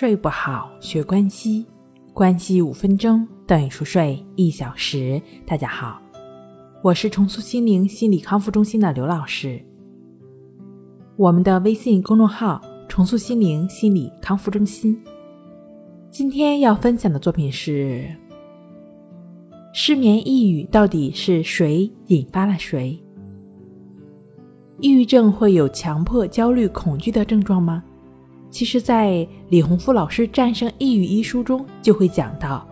睡不好，学关西，关西五分钟等于熟睡一小时。大家好，我是重塑心灵心理康复中心的刘老师。我们的微信公众号“重塑心灵心理康复中心”。今天要分享的作品是：失眠抑郁到底是谁引发了谁？抑郁症会有强迫、焦虑、恐惧的症状吗？其实，在李洪富老师《战胜抑郁》一书中就会讲到，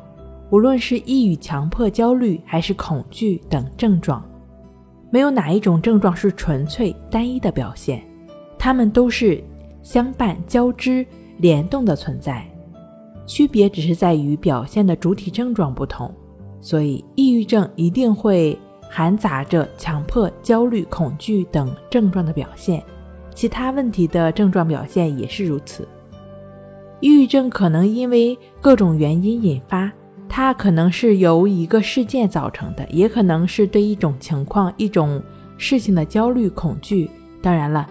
无论是抑郁、强迫、焦虑，还是恐惧等症状，没有哪一种症状是纯粹单一的表现，它们都是相伴、交织、联动的存在，区别只是在于表现的主体症状不同。所以，抑郁症一定会含杂着强迫、焦虑、恐惧等症状的表现。其他问题的症状表现也是如此。抑郁症可能因为各种原因引发，它可能是由一个事件造成的，也可能是对一种情况、一种事情的焦虑、恐惧。当然了，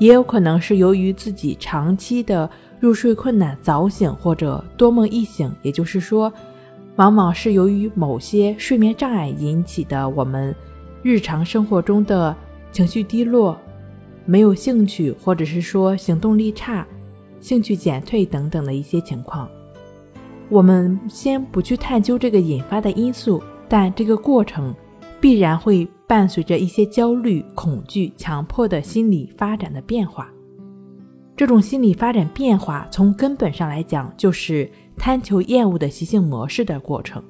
也有可能是由于自己长期的入睡困难、早醒或者多梦易醒，也就是说，往往是由于某些睡眠障碍引起的我们日常生活中的情绪低落。没有兴趣，或者是说行动力差、兴趣减退等等的一些情况，我们先不去探究这个引发的因素，但这个过程必然会伴随着一些焦虑、恐惧、强迫的心理发展的变化。这种心理发展变化，从根本上来讲，就是贪求厌恶的习性模式的过程。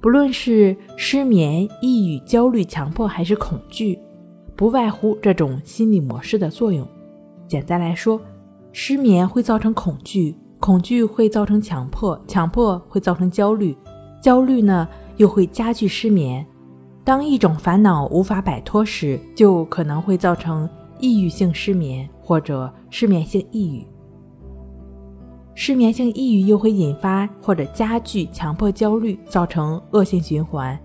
不论是失眠、抑郁、焦虑、强迫，还是恐惧。不外乎这种心理模式的作用。简单来说，失眠会造成恐惧，恐惧会造成强迫，强迫会造成焦虑，焦虑呢又会加剧失眠。当一种烦恼无法摆脱时，就可能会造成抑郁性失眠或者失眠性抑郁。失眠性抑郁又会引发或者加剧强迫焦虑，造成恶性循环。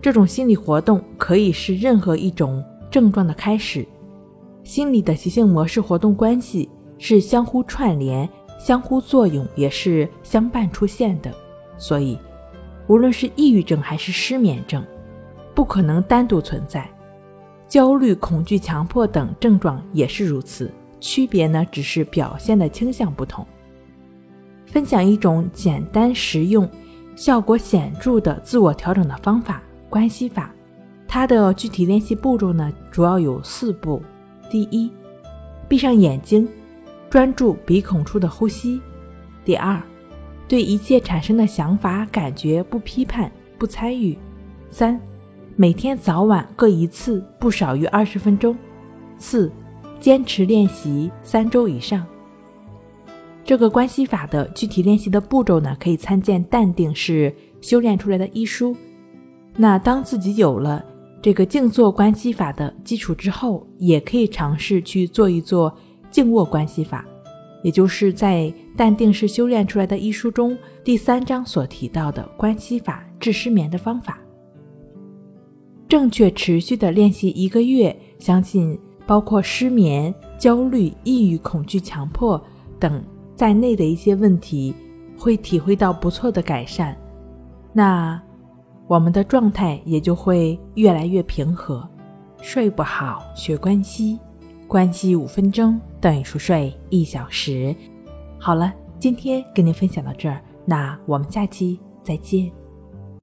这种心理活动可以是任何一种。症状的开始，心理的习性模式活动关系是相互串联、相互作用，也是相伴出现的。所以，无论是抑郁症还是失眠症，不可能单独存在。焦虑、恐惧、强迫等症状也是如此，区别呢只是表现的倾向不同。分享一种简单实用、效果显著的自我调整的方法——关系法。它的具体练习步骤呢，主要有四步。第一，闭上眼睛，专注鼻孔处的呼吸。第二，对一切产生的想法、感觉不批判、不参与。三，每天早晚各一次，不少于二十分钟。四，坚持练习三周以上。这个关系法的具体练习的步骤呢，可以参见《淡定是修炼出来的》一书。那当自己有了。这个静坐关系法的基础之后，也可以尝试去做一做静卧关系法，也就是在《淡定是修炼出来的》一书中第三章所提到的关系法治失眠的方法。正确持续的练习一个月，相信包括失眠、焦虑、抑郁、恐惧、强迫等在内的一些问题，会体会到不错的改善。那。我们的状态也就会越来越平和。睡不好，学关西，关西五分钟等于熟睡一小时。好了，今天跟您分享到这儿，那我们下期再见。